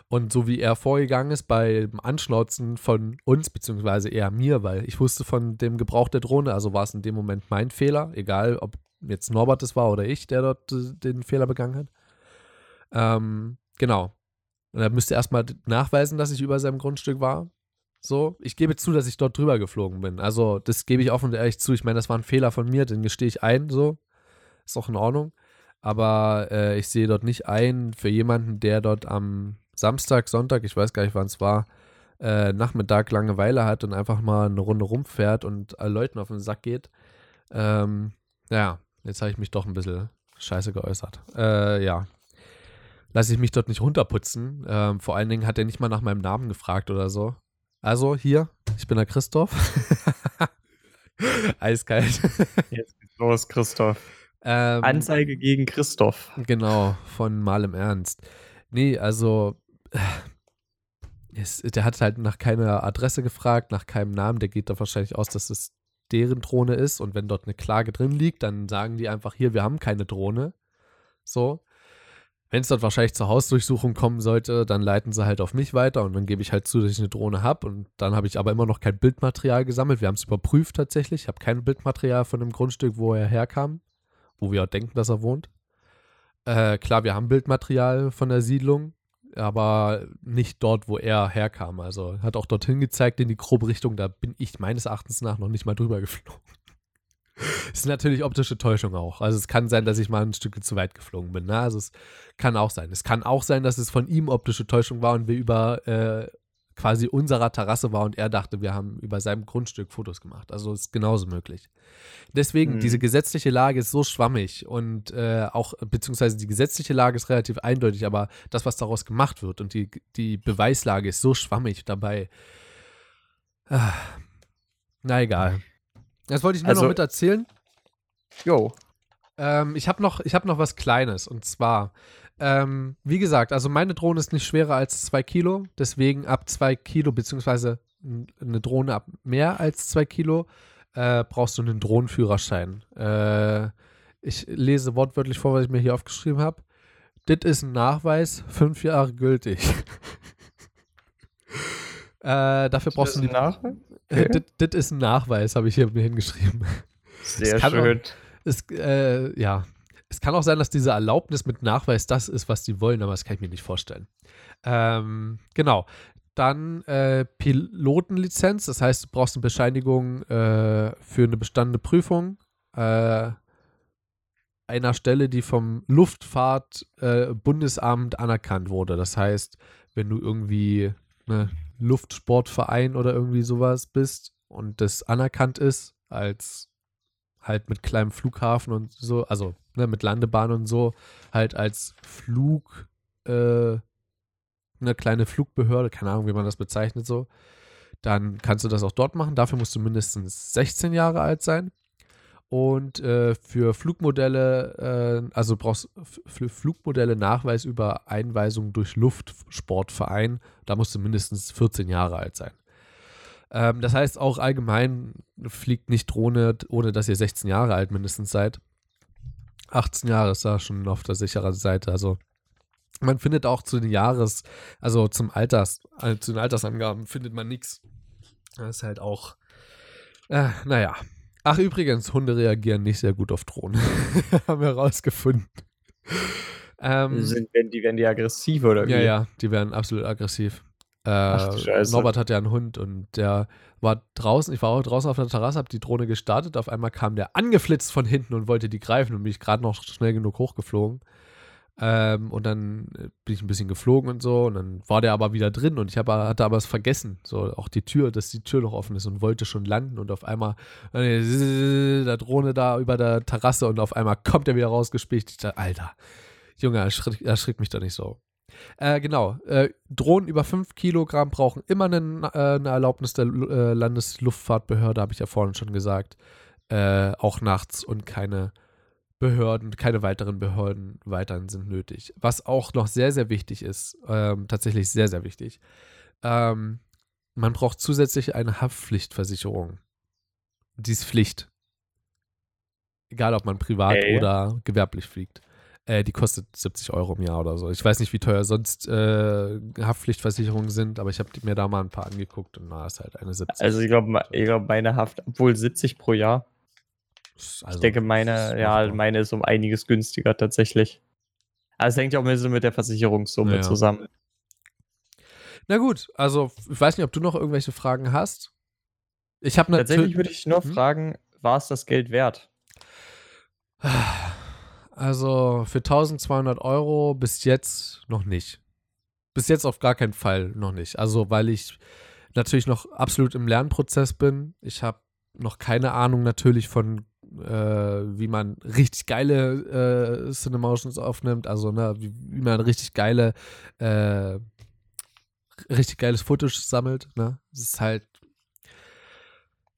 Und so wie er vorgegangen ist beim Anschnauzen von uns, beziehungsweise eher mir, weil ich wusste von dem Gebrauch der Drohne, also war es in dem Moment mein Fehler, egal ob jetzt Norbert es war oder ich, der dort äh, den Fehler begangen hat. Ähm, genau. Und er müsste erstmal nachweisen, dass ich über seinem Grundstück war. So, ich gebe zu, dass ich dort drüber geflogen bin. Also, das gebe ich offen und ehrlich zu. Ich meine, das war ein Fehler von mir, den gestehe ich ein, so. Ist auch in Ordnung. Aber äh, ich sehe dort nicht ein, für jemanden, der dort am Samstag, Sonntag, ich weiß gar nicht, wann es war, äh, Nachmittag Langeweile hat und einfach mal eine Runde rumfährt und äh, Leuten auf den Sack geht. Ähm, ja, jetzt habe ich mich doch ein bisschen scheiße geäußert. Äh, ja. Lasse ich mich dort nicht runterputzen. Ähm, vor allen Dingen hat er nicht mal nach meinem Namen gefragt oder so. Also, hier, ich bin der Christoph. (laughs) Eiskalt. Jetzt geht's los, Christoph. ähm, Anzeige gegen Christoph. Genau, von Mal im Ernst. Nee, also, äh, es, der hat halt nach keiner Adresse gefragt, nach keinem Namen. Der geht da wahrscheinlich aus, dass es deren Drohne ist. Und wenn dort eine Klage drin liegt, dann sagen die einfach hier, wir haben keine Drohne. So. Wenn es dort wahrscheinlich zur Hausdurchsuchung kommen sollte, dann leiten sie halt auf mich weiter und dann gebe ich halt zu, dass ich eine Drohne habe. Und dann habe ich aber immer noch kein Bildmaterial gesammelt. Wir haben es überprüft tatsächlich. Ich habe kein Bildmaterial von dem Grundstück, wo er herkam, wo wir auch denken, dass er wohnt. Äh, klar, wir haben Bildmaterial von der Siedlung, aber nicht dort, wo er herkam. Also hat auch dorthin gezeigt in die grobe Richtung. Da bin ich meines Erachtens nach noch nicht mal drüber geflogen. (laughs) ist natürlich optische Täuschung auch. Also es kann sein, dass ich mal ein Stück zu weit geflogen bin. Ne? Also es kann auch sein. Es kann auch sein, dass es von ihm optische Täuschung war und wir über äh, quasi unserer Terrasse war und er dachte, wir haben über seinem Grundstück Fotos gemacht. Also ist genauso möglich. Deswegen, Mhm. diese gesetzliche Lage ist so schwammig und äh, auch, beziehungsweise die gesetzliche Lage ist relativ eindeutig, aber das, was daraus gemacht wird und die, die Beweislage ist so schwammig dabei. Ah, na egal. Das wollte ich nur Also- noch mit erzählen. Jo. Ähm, ich habe noch, ich hab noch was Kleines und zwar, ähm, wie gesagt, also meine Drohne ist nicht schwerer als zwei Kilo, deswegen ab zwei Kilo, beziehungsweise eine Drohne ab mehr als zwei Kilo, äh, brauchst du einen Drohnenführerschein. Äh, ich lese wortwörtlich vor, was ich mir hier aufgeschrieben habe. Das ist ein Nachweis, fünf Jahre gültig. (laughs) äh, dafür brauchst du die. Nachweis? Okay. Das ist ein Nachweis, habe ich hier mir hingeschrieben. Sehr kann schön. Es, äh, ja. Es kann auch sein, dass diese Erlaubnis mit Nachweis das ist, was die wollen, aber das kann ich mir nicht vorstellen. Ähm, genau. Dann äh, Pilotenlizenz, das heißt, du brauchst eine Bescheinigung äh, für eine bestandene Prüfung äh, einer Stelle, die vom Luftfahrtbundesamt äh, anerkannt wurde. Das heißt, wenn du irgendwie ne, Luftsportverein oder irgendwie sowas bist und das anerkannt ist als halt mit kleinem Flughafen und so, also ne, mit Landebahn und so, halt als Flug, äh, eine kleine Flugbehörde, keine Ahnung, wie man das bezeichnet so, dann kannst du das auch dort machen. Dafür musst du mindestens 16 Jahre alt sein. Und äh, für Flugmodelle, äh, also brauchst für Flugmodelle Nachweis über Einweisung durch Luftsportverein, da musst du mindestens 14 Jahre alt sein. Ähm, das heißt auch allgemein fliegt nicht Drohne, ohne dass ihr 16 Jahre alt mindestens seid. 18 Jahre ist da schon auf der sicheren Seite. Also man findet auch zu den Jahres, also zum Alters, äh, zu den Altersangaben findet man nichts. Das ist halt auch, äh, naja, Ach, übrigens, Hunde reagieren nicht sehr gut auf Drohnen. (laughs) Haben wir herausgefunden. Ähm, Sind, die, werden die aggressiv oder wie? Ja, ja, die werden absolut aggressiv. Äh, Ach, Norbert hat ja einen Hund und der war draußen, ich war auch draußen auf der Terrasse, hab die Drohne gestartet, auf einmal kam der angeflitzt von hinten und wollte die greifen und bin ich gerade noch schnell genug hochgeflogen. Ähm, und dann äh, bin ich ein bisschen geflogen und so. Und dann war der aber wieder drin und ich hab, hatte aber es vergessen. So auch die Tür, dass die Tür noch offen ist und wollte schon landen. Und auf einmal äh, (laughs) der Drohne da über der Terrasse und auf einmal kommt er wieder rausgespielt. Ich dachte, Alter, Junge, erschrickt, erschrickt mich doch nicht so. Äh, genau. Äh, Drohnen über 5 Kilogramm brauchen immer eine, äh, eine Erlaubnis der äh, Landesluftfahrtbehörde, habe ich ja vorhin schon gesagt. Auch nachts und keine Behörden, keine weiteren Behörden weiterhin sind nötig. Was auch noch sehr, sehr wichtig ist, ähm, tatsächlich sehr, sehr wichtig, ähm, man braucht zusätzlich eine Haftpflichtversicherung. Die ist Pflicht. Egal, ob man privat hey. oder gewerblich fliegt. Äh, die kostet 70 Euro im Jahr oder so. Ich weiß nicht, wie teuer sonst äh, Haftpflichtversicherungen sind, aber ich habe mir da mal ein paar angeguckt und da ist halt eine 70. Also ich glaube, ich glaub, meine Haft, obwohl 70 pro Jahr, also, ich denke, meine, ja, meine ist um einiges günstiger tatsächlich. Aber es hängt ja auch ein bisschen mit der Versicherungssumme ja. zusammen. Na gut, also ich weiß nicht, ob du noch irgendwelche Fragen hast. Ich habe Tatsächlich würde ich nur hm? fragen, war es das Geld wert? Also für 1200 Euro bis jetzt noch nicht. Bis jetzt auf gar keinen Fall noch nicht. Also weil ich natürlich noch absolut im Lernprozess bin. Ich habe noch keine Ahnung natürlich von äh, wie man richtig geile äh, Cinemotions aufnimmt, also ne, wie, wie man richtig geile, äh, richtig geiles Footage sammelt. Ne? Es ist halt,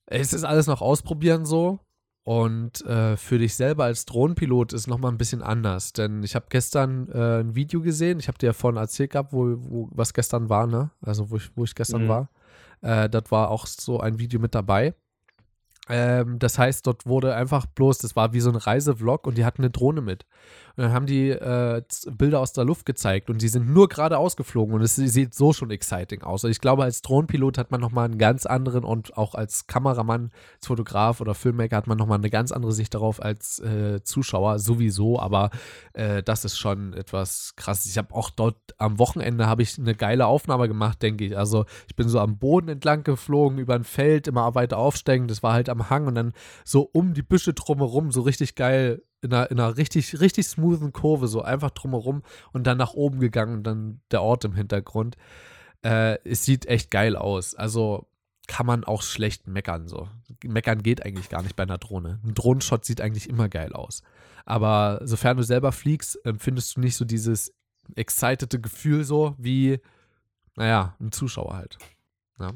es ist alles noch ausprobieren so. Und äh, für dich selber als Drohnenpilot ist nochmal ein bisschen anders, denn ich habe gestern äh, ein Video gesehen, ich habe dir ja vorhin erzählt gehabt, wo, wo, was gestern war, ne? Also wo ich, wo ich gestern mhm. war. Äh, das war auch so ein Video mit dabei. Ähm, das heißt, dort wurde einfach bloß, das war wie so ein Reisevlog und die hatten eine Drohne mit. Und dann haben die äh, Bilder aus der Luft gezeigt und die sind nur gerade ausgeflogen und es sieht so schon exciting aus. Also ich glaube, als Drohnenpilot hat man nochmal einen ganz anderen und auch als Kameramann, als Fotograf oder Filmmaker hat man nochmal eine ganz andere Sicht darauf als äh, Zuschauer sowieso, aber äh, das ist schon etwas krass. Ich habe auch dort am Wochenende habe ich eine geile Aufnahme gemacht, denke ich. Also ich bin so am Boden entlang geflogen, über ein Feld, immer weiter aufsteigend. Das war halt am Hang und dann so um die Büsche drumherum, so richtig geil in einer, in einer richtig, richtig smoothen Kurve, so einfach drumherum und dann nach oben gegangen und dann der Ort im Hintergrund. Äh, es sieht echt geil aus. Also kann man auch schlecht meckern. So. Meckern geht eigentlich gar nicht bei einer Drohne. Ein Drohnenshot sieht eigentlich immer geil aus. Aber sofern du selber fliegst, empfindest du nicht so dieses excitete Gefühl so wie, naja, ein Zuschauer halt. Ja.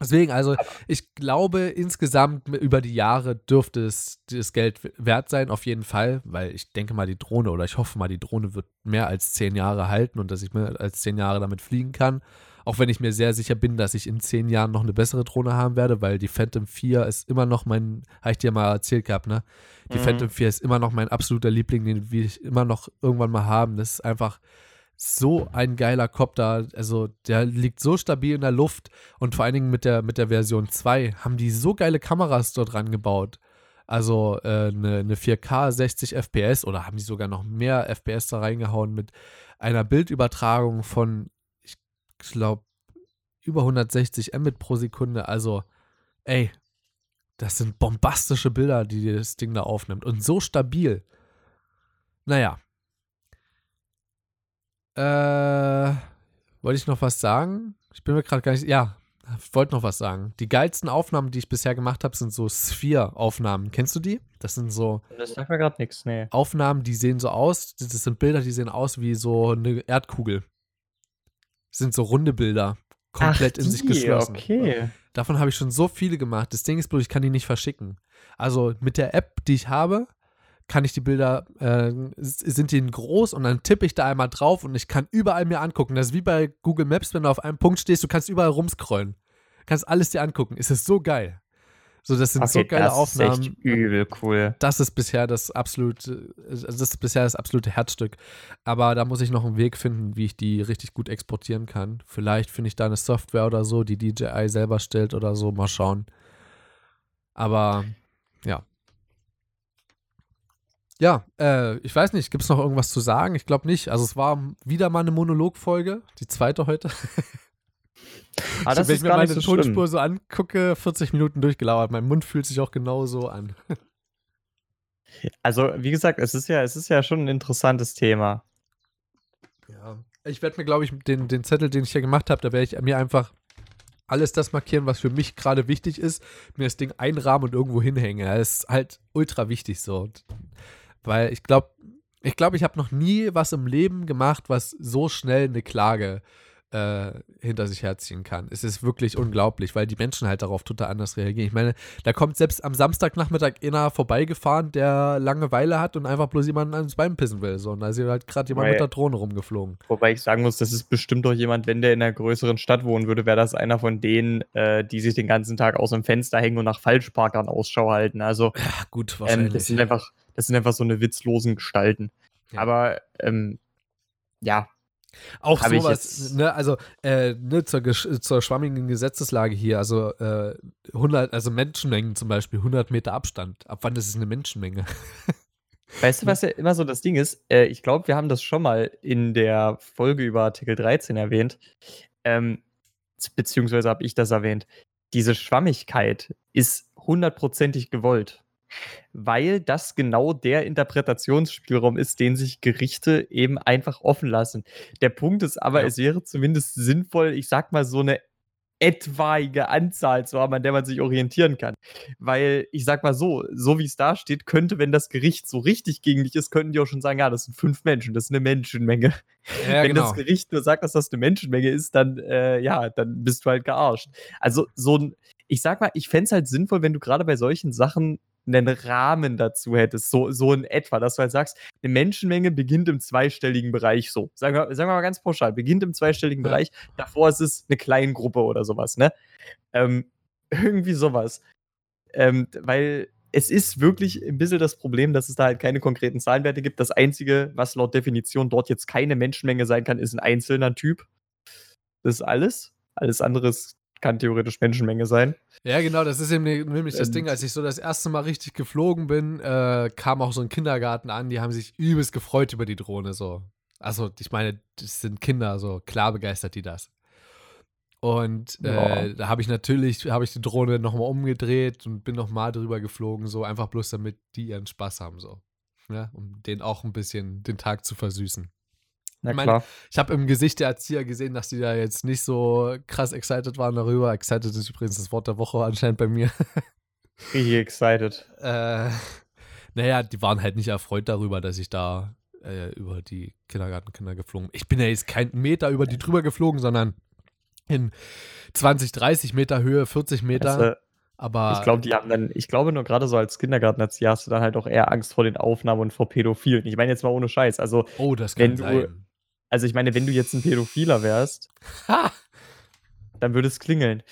Deswegen, also ich glaube, insgesamt über die Jahre dürfte es das Geld wert sein, auf jeden Fall, weil ich denke mal, die Drohne oder ich hoffe mal, die Drohne wird mehr als zehn Jahre halten und dass ich mehr als zehn Jahre damit fliegen kann. Auch wenn ich mir sehr sicher bin, dass ich in zehn Jahren noch eine bessere Drohne haben werde, weil die Phantom 4 ist immer noch mein, habe ich dir mal erzählt gehabt, ne? Die mhm. Phantom 4 ist immer noch mein absoluter Liebling, den will ich immer noch irgendwann mal haben. Das ist einfach, so ein geiler Copter. Also der liegt so stabil in der Luft und vor allen Dingen mit der, mit der Version 2 haben die so geile Kameras dort dran gebaut. Also äh, eine, eine 4K 60 FPS oder haben die sogar noch mehr FPS da reingehauen mit einer Bildübertragung von, ich glaube, über 160 Mbit pro Sekunde. Also, ey, das sind bombastische Bilder, die das Ding da aufnimmt und so stabil. Naja, äh, wollte ich noch was sagen? Ich bin mir gerade gar nicht. Ja, ich wollte noch was sagen. Die geilsten Aufnahmen, die ich bisher gemacht habe, sind so Sphere-Aufnahmen. Kennst du die? Das sind so. Das sagt mir gerade nichts, nee. Aufnahmen, die sehen so aus. Das sind Bilder, die sehen aus wie so eine Erdkugel. Das sind so runde Bilder. Komplett Ach, in sich geschlossen. Okay. Davon habe ich schon so viele gemacht. Das Ding ist bloß, ich kann die nicht verschicken. Also mit der App, die ich habe, kann ich die Bilder, äh, sind die groß und dann tippe ich da einmal drauf und ich kann überall mir angucken. Das ist wie bei Google Maps, wenn du auf einem Punkt stehst, du kannst überall rumscrollen. Kannst alles dir angucken. Es ist so geil. So, das sind Okay, so geile das Aufnahmen. ist echt übel cool. Das ist bisher das absolute, also das ist bisher das absolute Herzstück. Aber da muss ich noch einen Weg finden, wie ich die richtig gut exportieren kann. Vielleicht finde ich da eine Software oder so, die DJI selber stellt oder so. Mal schauen. Aber ja. Ja, äh, ich weiß nicht, gibt es noch irgendwas zu sagen? Ich glaube nicht. Also es war wieder mal eine Monologfolge, die zweite heute. Aber (laughs) das Wenn ist ich mir meine so schlimm. Tonspur so angucke, 40 Minuten durchgelauert. Mein Mund fühlt sich auch genauso an. (laughs) Also, wie gesagt, es ist ja, es ist ja schon ein interessantes Thema. Ja. Ich werde mir, glaube ich, den, den Zettel, den ich hier gemacht habe, da werde ich mir einfach alles das markieren, was für mich gerade wichtig ist, mir das Ding einrahmen und irgendwo hinhängen. Das ist halt ultra wichtig so. Weil ich glaube, ich glaube, ich habe noch nie was im Leben gemacht, was so schnell eine Klage äh, hinter sich herziehen kann. Es ist wirklich unglaublich, weil die Menschen halt darauf total anders reagieren. Ich meine, da kommt selbst am Samstagnachmittag einer vorbeigefahren, der Langeweile hat und einfach bloß jemanden ans Bein pissen will. So. Und da ist halt gerade jemand Weil- mit der Drohne rumgeflogen. Wobei ich sagen muss, das ist bestimmt doch jemand, wenn der in einer größeren Stadt wohnen würde, wäre das einer von denen, äh, die sich den ganzen Tag aus dem Fenster hängen und nach Falschparkern Ausschau halten. Also, Ja, gut, ähm, wahrscheinlich. das, sind einfach, das sind einfach so eine witzlosen Gestalten. Ja. Aber, ähm, ja, Auch Hab sowas, ne, also äh, ne, zur, zur schwammigen Gesetzeslage hier, also äh, 100, also Menschenmengen zum Beispiel, 100 Meter Abstand. Ab wann ist es eine Menschenmenge? (laughs) Weißt du, was ja immer so das Ding ist? Äh, ich glaube, wir haben das schon mal in der Folge über Artikel 13 erwähnt. Ähm, beziehungsweise habe ich das erwähnt. Diese Schwammigkeit ist hundertprozentig gewollt. Weil das genau der Interpretationsspielraum ist, den sich Gerichte eben einfach offen lassen. Der Punkt ist aber, Ja. es wäre zumindest sinnvoll, ich sag mal, so eine etwaige Anzahl zu haben, an der man sich orientieren kann. Weil, ich sag mal so, so wie es da steht, könnte, wenn das Gericht so richtig gegen dich ist, könnten die auch schon sagen, ja, das sind fünf Menschen, das ist eine Menschenmenge. Ja, wenn genau. das Gericht nur sagt, dass das eine Menschenmenge ist, dann, äh, ja, dann bist du halt gearscht. Also, so ein, ich sag mal, ich fände es halt sinnvoll, wenn du gerade bei solchen Sachen einen Rahmen dazu hättest, so, so in etwa, dass du halt sagst, eine Menschenmenge beginnt im zweistelligen Bereich so. Sagen wir, sagen wir mal ganz pauschal, beginnt im zweistelligen Ja. Bereich, davor ist es eine Kleingruppe oder sowas, ne? Ähm, irgendwie sowas. Ähm, weil es ist wirklich ein bisschen das Problem, dass es da halt keine konkreten Zahlenwerte gibt. Das Einzige, was laut Definition dort jetzt keine Menschenmenge sein kann, ist ein einzelner Typ. Das ist alles. Alles andere ist- kann theoretisch Menschenmenge sein. Ja, genau, das ist eben ne- nämlich das Und- Ding, als ich so das erste Mal richtig geflogen bin, äh, kam auch so ein Kindergarten an, die haben sich übelst gefreut über die Drohne, so. Also, ich meine, das sind Kinder, so klar begeistert die das. Und äh, Ja. da habe ich natürlich, habe ich die Drohne nochmal umgedreht und bin nochmal drüber geflogen, so einfach bloß damit die ihren Spaß haben, so. Ja, um denen auch ein bisschen den Tag zu versüßen. Na Ich meine. Ich habe im Gesicht der Erzieher gesehen, dass die da jetzt nicht so krass excited waren darüber. Excited ist übrigens das Wort der Woche anscheinend bei mir. (laughs) Richtig excited. äh, naja, die waren halt nicht erfreut darüber, dass ich da äh, über die Kindergartenkinder geflogen bin. Ich bin ja jetzt kein Meter über die drüber geflogen, sondern in 20, 30 Meter Höhe, 40 Meter. Also, aber ich glaube, die haben dann, ich glaube nur gerade so als Kindergartenerzieher hast du dann halt auch eher Angst vor den Aufnahmen und vor Pädophilen. Ich meine jetzt mal ohne Scheiß. Also, oh, das wenn kann du- sein. Also ich meine, wenn du jetzt ein Pädophiler wärst, Ha! dann würde es klingeln.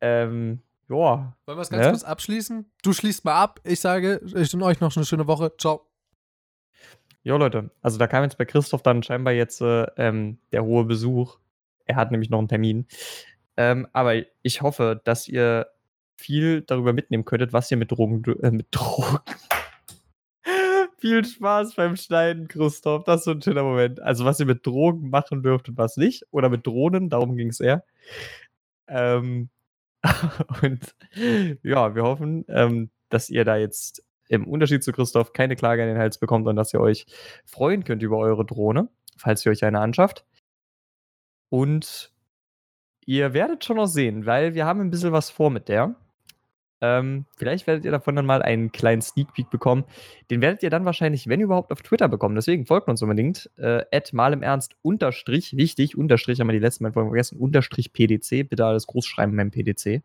Ähm, ja, Wollen wir es ganz Ne? kurz abschließen? Du schließt mal ab. Ich sage, ich wünsche euch noch eine schöne Woche. Ciao. Jo, Leute, also da kam jetzt bei Christoph dann scheinbar jetzt äh, ähm, der hohe Besuch. Er hat nämlich noch einen Termin. Ähm, aber ich hoffe, dass ihr viel darüber mitnehmen könntet, was ihr mit Drogen. Äh, mit Drogen. Viel Spaß beim Schneiden, Christoph. Das ist so ein schöner Moment. Also, was ihr mit Drogen machen dürft und was nicht. Oder mit Drohnen, darum ging es eher. Ähm, (laughs) und ja, wir hoffen, ähm, dass ihr da jetzt im Unterschied zu Christoph keine Klage an den Hals bekommt und dass ihr euch freuen könnt über eure Drohne, falls ihr euch eine anschafft. Und ihr werdet schon noch sehen, weil wir haben ein bisschen was vor mit der. Ähm, vielleicht werdet ihr davon dann mal einen kleinen Sneak Peek bekommen. Den werdet ihr dann wahrscheinlich, wenn überhaupt, auf Twitter bekommen. Deswegen folgt uns unbedingt. Äh, mal im Ernst, Unterstrich, wichtig, Unterstrich, haben wir die letzten Mal vergessen, Unterstrich PDC. Bitte alles groß schreiben beim PDC.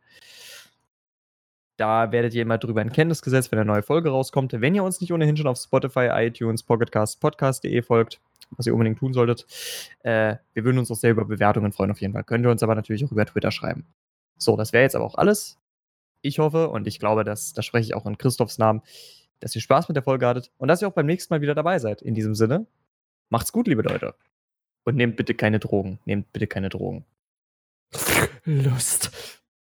Da werdet ihr immer drüber in Kenntnis gesetzt, wenn eine neue Folge rauskommt. Wenn ihr uns nicht ohnehin schon auf Spotify, iTunes, Pocketcast, Podcast.de folgt, was ihr unbedingt tun solltet, äh, wir würden uns auch sehr über Bewertungen freuen auf jeden Fall. Könnt ihr uns aber natürlich auch über Twitter schreiben. So, das wäre jetzt aber auch alles. Ich hoffe und ich glaube, dass, da spreche ich auch in Christophs Namen, dass ihr Spaß mit der Folge hattet und dass ihr auch beim nächsten Mal wieder dabei seid. In diesem Sinne, macht's gut, liebe Leute. Und nehmt bitte keine Drogen. Nehmt bitte keine Drogen. (laughs) Lust.